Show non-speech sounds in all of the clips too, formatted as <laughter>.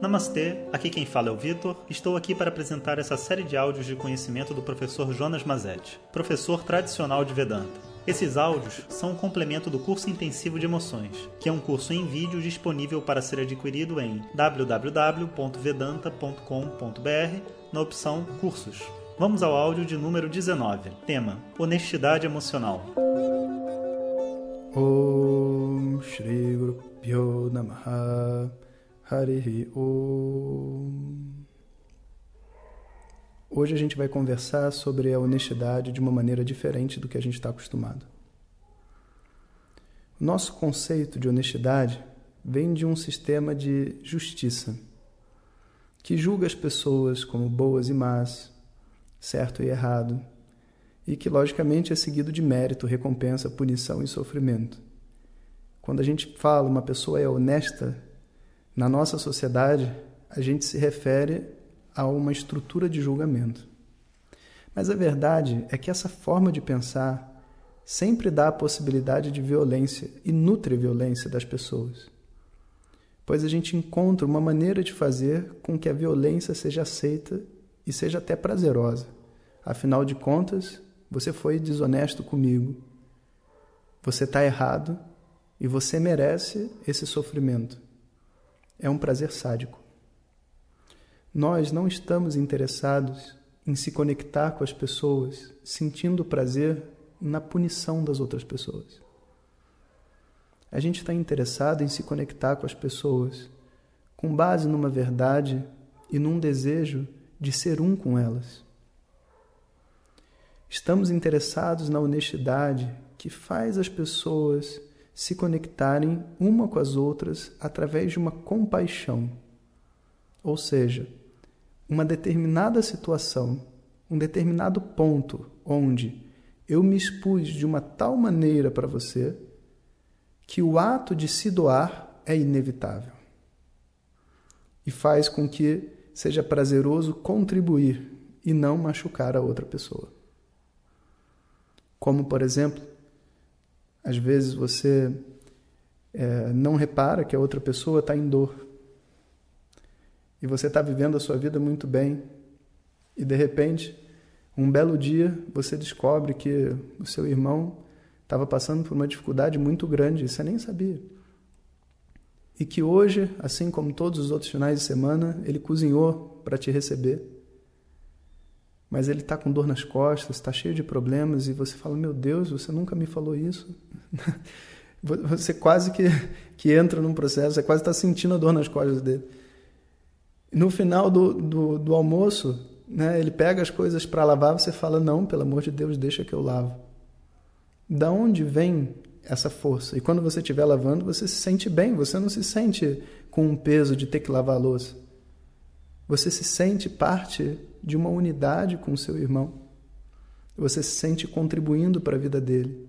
Namastê, aqui quem fala é o Vitor. Estou aqui para apresentar essa série de áudios de conhecimento do professor Jonas Mazetti, professor tradicional de Vedanta. Esses áudios são um complemento do curso intensivo de emoções, que é um curso em vídeo disponível para ser adquirido em www.vedanta.com.br na opção Cursos. Vamos ao áudio de número 19. Tema: Honestidade emocional. Om Shri Guru Namaha Harihi Om. Hoje a gente vai conversar sobre a honestidade de uma maneira diferente do que a gente está acostumado. Nosso conceito de honestidade vem de um sistema de justiça que julga as pessoas como boas e más, certo e errado, e que logicamente é seguido de mérito, recompensa, punição e sofrimento. Quando a gente fala uma pessoa é honesta, na nossa sociedade a gente se refere a uma estrutura de julgamento. Mas a verdade é que essa forma de pensar sempre dá a possibilidade de violência e nutre violência das pessoas. Pois a gente encontra uma maneira de fazer com que a violência seja aceita e seja até prazerosa. Afinal de contas, você foi desonesto comigo. Você está errado e você merece esse sofrimento. É um prazer sádico. Nós não estamos interessados em se conectar com as pessoas, sentindo prazer na punição das outras pessoas. A gente está interessado em se conectar com as pessoas com base numa verdade e num desejo de ser um com elas. Estamos interessados na honestidade que faz as pessoas se conectarem uma com as outras através de uma compaixão. Ou seja, uma determinada situação, um determinado ponto onde eu me expus de uma tal maneira para você que o ato de se doar é inevitável e faz com que seja prazeroso contribuir e não machucar a outra pessoa. Como, por exemplo, às vezes você é, não repara que a outra pessoa está em dor. E você está vivendo a sua vida muito bem. E de repente, um belo dia, você descobre que o seu irmão estava passando por uma dificuldade muito grande e você nem sabia. E que hoje, assim como todos os outros finais de semana, ele cozinhou para te receber mas ele está com dor nas costas, está cheio de problemas e você fala: Meu Deus, você nunca me falou isso. <laughs> você quase que, que entra num processo, você quase está sentindo a dor nas costas dele. No final do, do, do almoço, né, ele pega as coisas para lavar, você fala: Não, pelo amor de Deus, deixa que eu lavo. Da onde vem essa força? E quando você estiver lavando, você se sente bem, você não se sente com um peso de ter que lavar a louça. Você se sente parte de uma unidade com seu irmão. Você se sente contribuindo para a vida dele.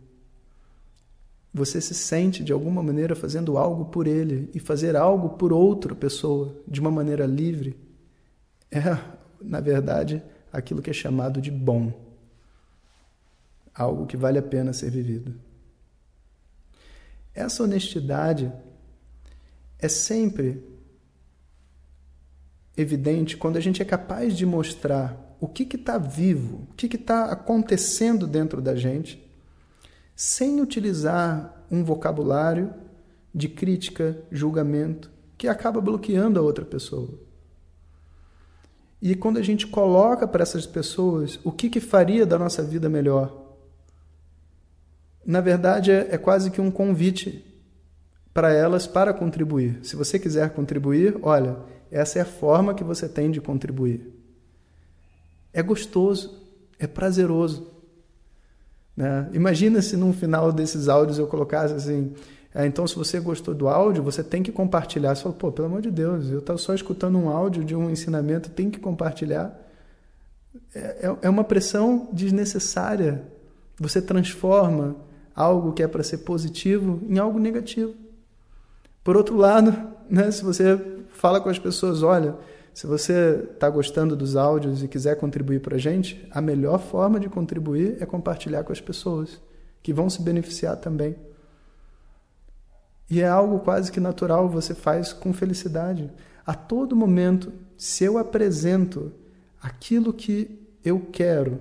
Você se sente de alguma maneira fazendo algo por ele e fazer algo por outra pessoa de uma maneira livre é, na verdade, aquilo que é chamado de bom. Algo que vale a pena ser vivido. Essa honestidade é sempre evidente quando a gente é capaz de mostrar o que está vivo, o que está acontecendo dentro da gente, sem utilizar um vocabulário de crítica, julgamento, que acaba bloqueando a outra pessoa. E quando a gente coloca para essas pessoas o que, que faria da nossa vida melhor, na verdade é, é quase que um convite para elas para contribuir. Se você quiser contribuir, olha, essa é a forma que você tem de contribuir. É gostoso, é prazeroso. Né? Imagina se no final desses áudios eu colocasse assim: é, então, se você gostou do áudio, você tem que compartilhar. Você fala, pô, pelo amor de Deus, eu estou só escutando um áudio de um ensinamento, tem que compartilhar. É, é, é uma pressão desnecessária. Você transforma algo que é para ser positivo em algo negativo. Por outro lado, né, se você fala com as pessoas, olha, se você está gostando dos áudios e quiser contribuir para a gente, a melhor forma de contribuir é compartilhar com as pessoas, que vão se beneficiar também. E é algo quase que natural, você faz com felicidade. a todo momento, se eu apresento aquilo que eu quero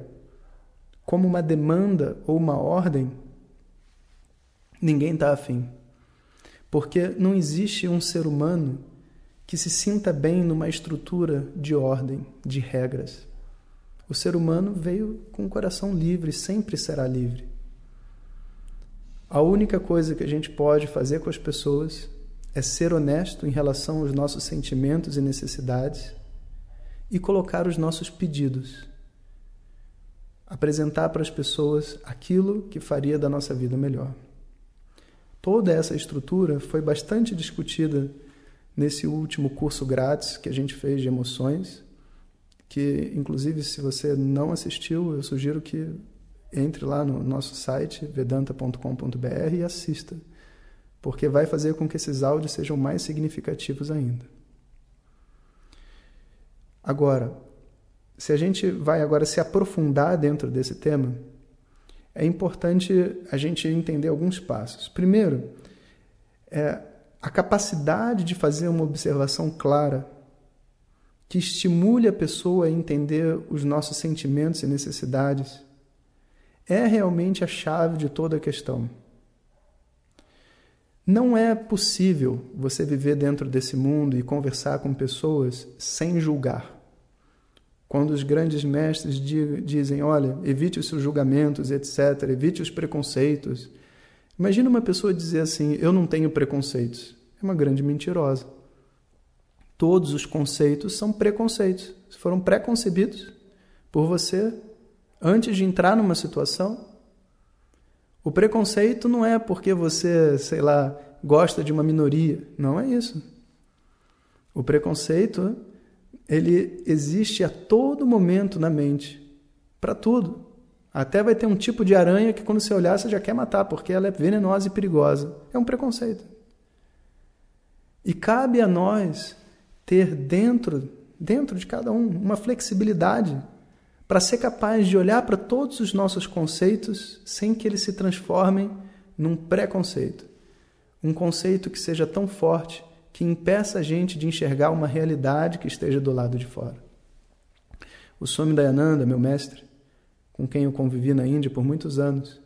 como uma demanda ou uma ordem, ninguém está afim. Porque não existe um ser humano que se sinta bem numa estrutura de ordem, de regras. O ser humano veio com o coração livre, sempre será livre. A única coisa que a gente pode fazer com as pessoas é ser honesto em relação aos nossos sentimentos e necessidades e colocar os nossos pedidos. Apresentar para as pessoas aquilo que faria da nossa vida melhor. Toda essa estrutura foi bastante discutida nesse último curso grátis que a gente fez de emoções, que inclusive se você não assistiu, eu sugiro que entre lá no nosso site vedanta.com.br e assista, porque vai fazer com que esses áudios sejam mais significativos ainda. Agora, se a gente vai agora se aprofundar dentro desse tema, é importante a gente entender alguns passos. Primeiro, é a capacidade de fazer uma observação clara que estimule a pessoa a entender os nossos sentimentos e necessidades é realmente a chave de toda a questão. Não é possível você viver dentro desse mundo e conversar com pessoas sem julgar. Quando os grandes mestres dizem, olha, evite os seus julgamentos, etc., evite os preconceitos. Imagina uma pessoa dizer assim, eu não tenho preconceitos. É uma grande mentirosa. Todos os conceitos são preconceitos. Foram preconcebidos por você antes de entrar numa situação. O preconceito não é porque você, sei lá, gosta de uma minoria. Não é isso. O preconceito ele existe a todo momento na mente, para tudo. Até vai ter um tipo de aranha que quando você olhar você já quer matar, porque ela é venenosa e perigosa. É um preconceito. E cabe a nós ter dentro, dentro de cada um, uma flexibilidade para ser capaz de olhar para todos os nossos conceitos sem que eles se transformem num preconceito. Um conceito que seja tão forte que impeça a gente de enxergar uma realidade que esteja do lado de fora. O Swami Dayananda, meu mestre, com quem eu convivi na Índia por muitos anos,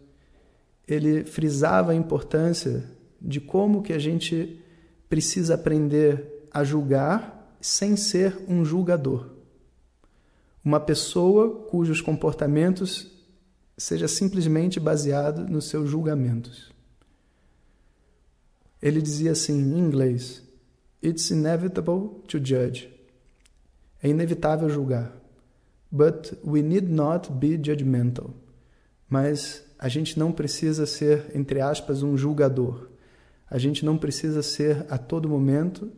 ele frisava a importância de como que a gente precisa aprender a julgar sem ser um julgador. Uma pessoa cujos comportamentos seja simplesmente baseado nos seus julgamentos. Ele dizia assim em inglês: It's inevitable to judge. É inevitável julgar. But we need not be judgmental. Mas a gente não precisa ser, entre aspas, um julgador. A gente não precisa ser a todo momento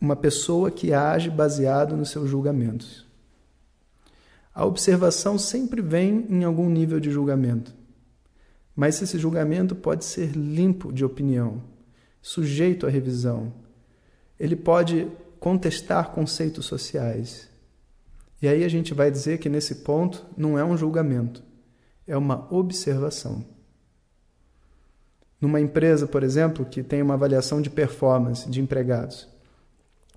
uma pessoa que age baseado nos seus julgamentos. A observação sempre vem em algum nível de julgamento. Mas esse julgamento pode ser limpo de opinião sujeito à revisão. Ele pode contestar conceitos sociais. E aí a gente vai dizer que nesse ponto não é um julgamento, é uma observação. Numa empresa, por exemplo, que tem uma avaliação de performance de empregados,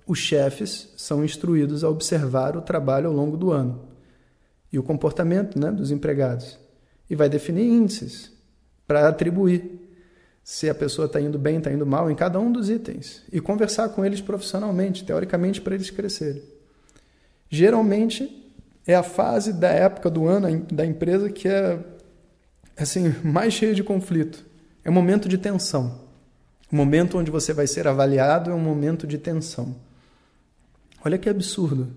os chefes são instruídos a observar o trabalho ao longo do ano e o comportamento né, dos empregados e vai definir índices para atribuir se a pessoa está indo bem, está indo mal, em cada um dos itens. E conversar com eles profissionalmente, teoricamente, para eles crescerem. Geralmente, é a fase da época do ano da empresa que é assim mais cheia de conflito. É um momento de tensão. O momento onde você vai ser avaliado é um momento de tensão. Olha que absurdo.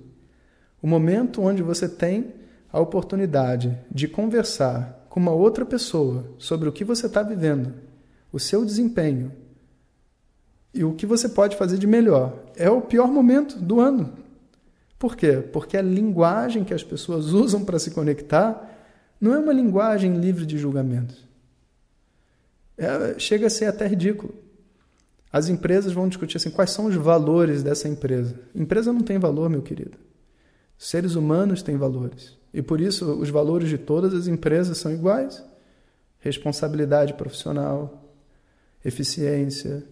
O momento onde você tem a oportunidade de conversar com uma outra pessoa sobre o que você está vivendo, o seu desempenho e o que você pode fazer de melhor. É o pior momento do ano. Por quê? Porque a linguagem que as pessoas <laughs> usam para se conectar não é uma linguagem livre de julgamentos. É, chega a ser até ridículo. As empresas vão discutir assim, quais são os valores dessa empresa. Empresa não tem valor, meu querido. Seres humanos têm valores. E por isso os valores de todas as empresas são iguais. Responsabilidade profissional, eficiência,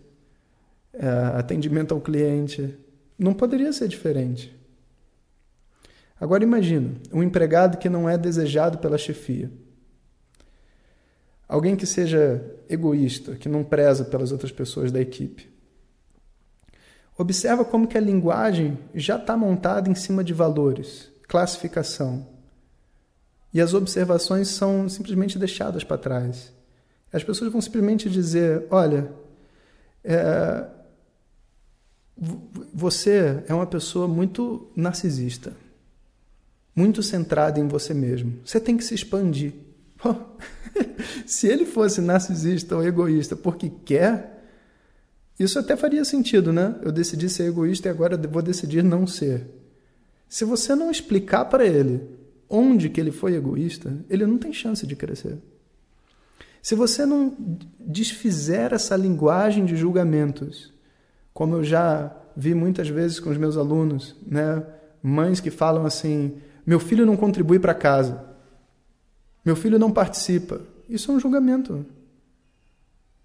é, atendimento ao cliente. Não poderia ser diferente. Agora imagina, um empregado que não é desejado pela chefia. Alguém que seja egoísta, que não preza pelas outras pessoas da equipe. Observa como que a linguagem já está montada em cima de valores, classificação. E as observações são simplesmente deixadas para trás. As pessoas vão simplesmente dizer: olha, é, você é uma pessoa muito narcisista, muito centrada em você mesmo. Você tem que se expandir. <laughs> se ele fosse narcisista ou egoísta porque quer, isso até faria sentido, né? Eu decidi ser egoísta e agora vou decidir não ser. Se você não explicar para ele onde que ele foi egoísta, ele não tem chance de crescer. Se você não desfizer essa linguagem de julgamentos, como eu já vi muitas vezes com os meus alunos, né? Mães que falam assim: "Meu filho não contribui para casa. Meu filho não participa". Isso é um julgamento.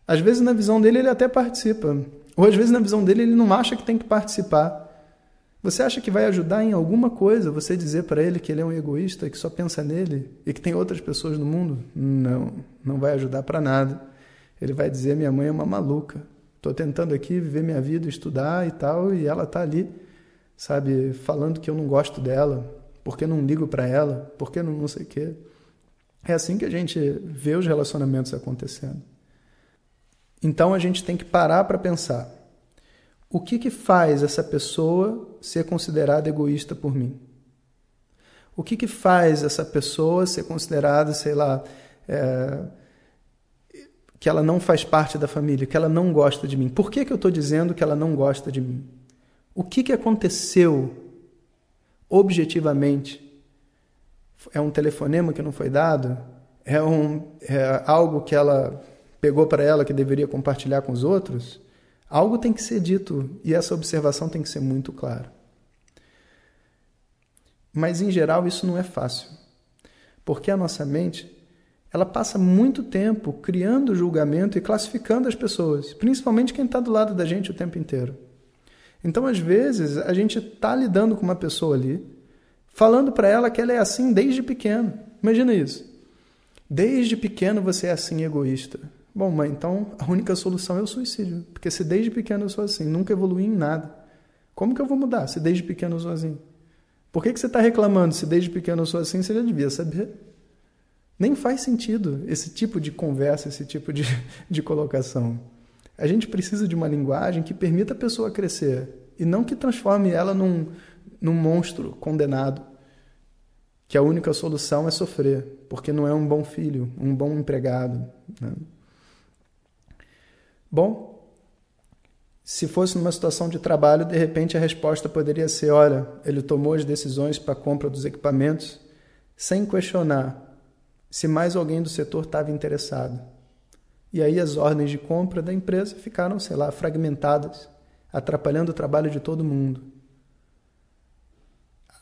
Às vezes na visão dele ele até participa, ou às vezes na visão dele ele não acha que tem que participar. Você acha que vai ajudar em alguma coisa você dizer para ele que ele é um egoísta, que só pensa nele e que tem outras pessoas no mundo? Não, não vai ajudar para nada. Ele vai dizer: minha mãe é uma maluca. Estou tentando aqui viver minha vida, estudar e tal, e ela está ali, sabe, falando que eu não gosto dela, porque não ligo para ela, porque não, não sei o quê. É assim que a gente vê os relacionamentos acontecendo. Então a gente tem que parar para pensar o que, que faz essa pessoa ser considerada egoísta por mim? O que, que faz essa pessoa ser considerada, sei lá, é, que ela não faz parte da família, que ela não gosta de mim? Por que, que eu estou dizendo que ela não gosta de mim? O que, que aconteceu objetivamente? É um telefonema que não foi dado? É, um, é algo que ela pegou para ela que deveria compartilhar com os outros? Algo tem que ser dito e essa observação tem que ser muito clara. Mas em geral isso não é fácil, porque a nossa mente ela passa muito tempo criando julgamento e classificando as pessoas, principalmente quem está do lado da gente o tempo inteiro. Então, às vezes, a gente está lidando com uma pessoa ali, falando para ela que ela é assim desde pequeno. Imagina isso. Desde pequeno você é assim egoísta. Bom, mãe, então a única solução é o suicídio. Porque se desde pequeno eu sou assim, nunca evolui em nada. Como que eu vou mudar se desde pequeno eu sou assim? Por que, que você está reclamando se desde pequeno eu sou assim? Você já devia saber. Nem faz sentido esse tipo de conversa, esse tipo de, <laughs> de colocação. A gente precisa de uma linguagem que permita a pessoa crescer e não que transforme ela num, num monstro condenado, que a única solução é sofrer, porque não é um bom filho, um bom empregado. Né? Bom, se fosse numa situação de trabalho, de repente a resposta poderia ser: olha, ele tomou as decisões para a compra dos equipamentos sem questionar se mais alguém do setor estava interessado. E aí as ordens de compra da empresa ficaram, sei lá, fragmentadas, atrapalhando o trabalho de todo mundo.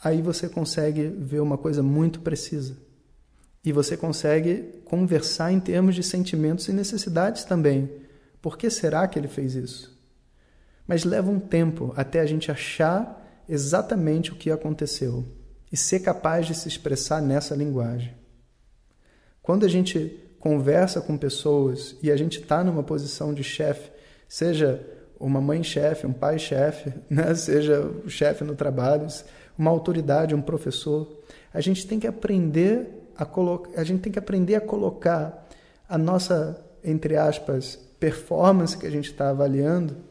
Aí você consegue ver uma coisa muito precisa. E você consegue conversar em termos de sentimentos e necessidades também por que será que ele fez isso? Mas leva um tempo até a gente achar exatamente o que aconteceu e ser capaz de se expressar nessa linguagem. Quando a gente conversa com pessoas e a gente está numa posição de chefe, seja uma mãe chefe, um pai chefe, <laughs> né? seja o chefe no trabalho, uma autoridade, um professor, a gente tem que aprender a colocar, a gente tem que aprender a colocar a nossa, entre aspas, performance que a gente está avaliando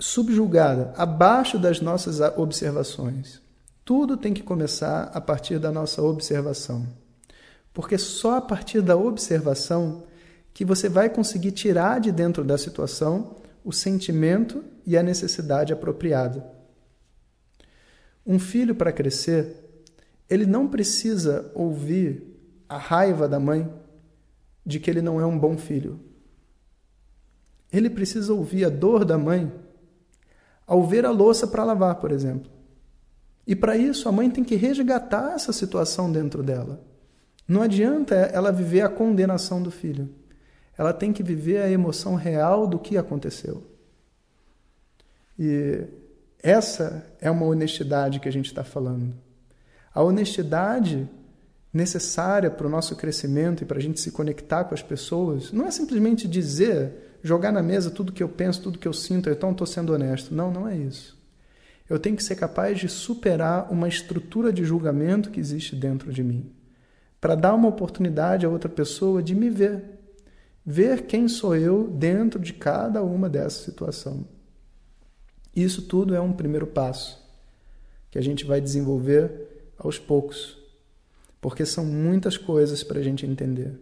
subjugada, abaixo das nossas observações. Tudo tem que começar a partir da nossa observação. Porque só a partir da observação que você vai conseguir tirar de dentro da situação o sentimento e a necessidade apropriada. Um filho para crescer, ele não precisa ouvir a raiva da mãe de que ele não é um bom filho. Ele precisa ouvir a dor da mãe ao ver a louça para lavar, por exemplo. E para isso a mãe tem que resgatar essa situação dentro dela. Não adianta ela viver a condenação do filho. Ela tem que viver a emoção real do que aconteceu. E essa é uma honestidade que a gente está falando. A honestidade necessária para o nosso crescimento e para a gente se conectar com as pessoas não é simplesmente dizer, jogar na mesa tudo que eu penso, tudo que eu sinto, então estou sendo honesto. Não, não é isso. Eu tenho que ser capaz de superar uma estrutura de julgamento que existe dentro de mim, para dar uma oportunidade a outra pessoa de me ver, ver quem sou eu dentro de cada uma dessa situação. Isso tudo é um primeiro passo que a gente vai desenvolver aos poucos, porque são muitas coisas para a gente entender.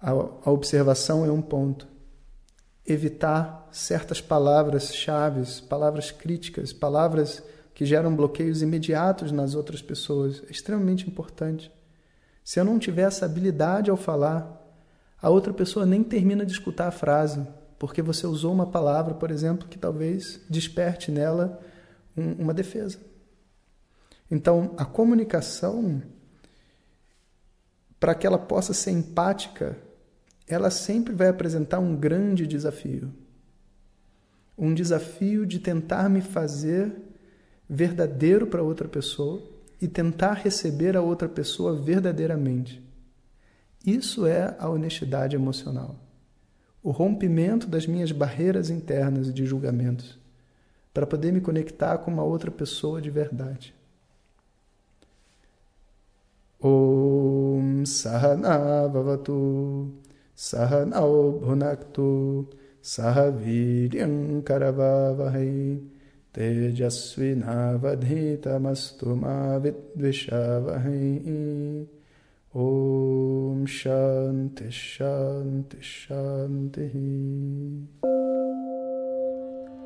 A, a observação é um ponto. Evitar certas palavras-chave, palavras críticas, palavras que geram bloqueios imediatos nas outras pessoas é extremamente importante. Se eu não tiver essa habilidade ao falar, a outra pessoa nem termina de escutar a frase, porque você usou uma palavra, por exemplo, que talvez desperte nela um, uma defesa. Então, a comunicação para que ela possa ser empática, ela sempre vai apresentar um grande desafio. Um desafio de tentar me fazer verdadeiro para outra pessoa e tentar receber a outra pessoa verdadeiramente. Isso é a honestidade emocional. O rompimento das minhas barreiras internas de julgamentos para poder me conectar com uma outra pessoa de verdade. Om Sahanavavatu भवतु सहनौ भुनक्तु सह वीर्यङ्करवावहै तेजस्विनावधीतमस्तु मा विद्विषावहै। ॐ शान्तिः शान्तिः शान्तिः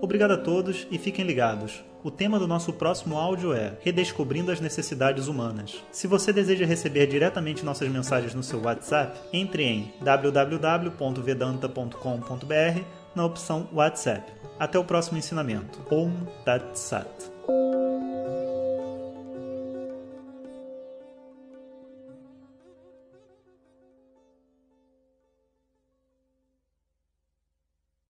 Obrigado a todos e fiquem ligados. O tema do nosso próximo áudio é Redescobrindo as Necessidades Humanas. Se você deseja receber diretamente nossas mensagens no seu WhatsApp, entre em www.vedanta.com.br na opção WhatsApp. Até o próximo ensinamento. Om Tat Sat.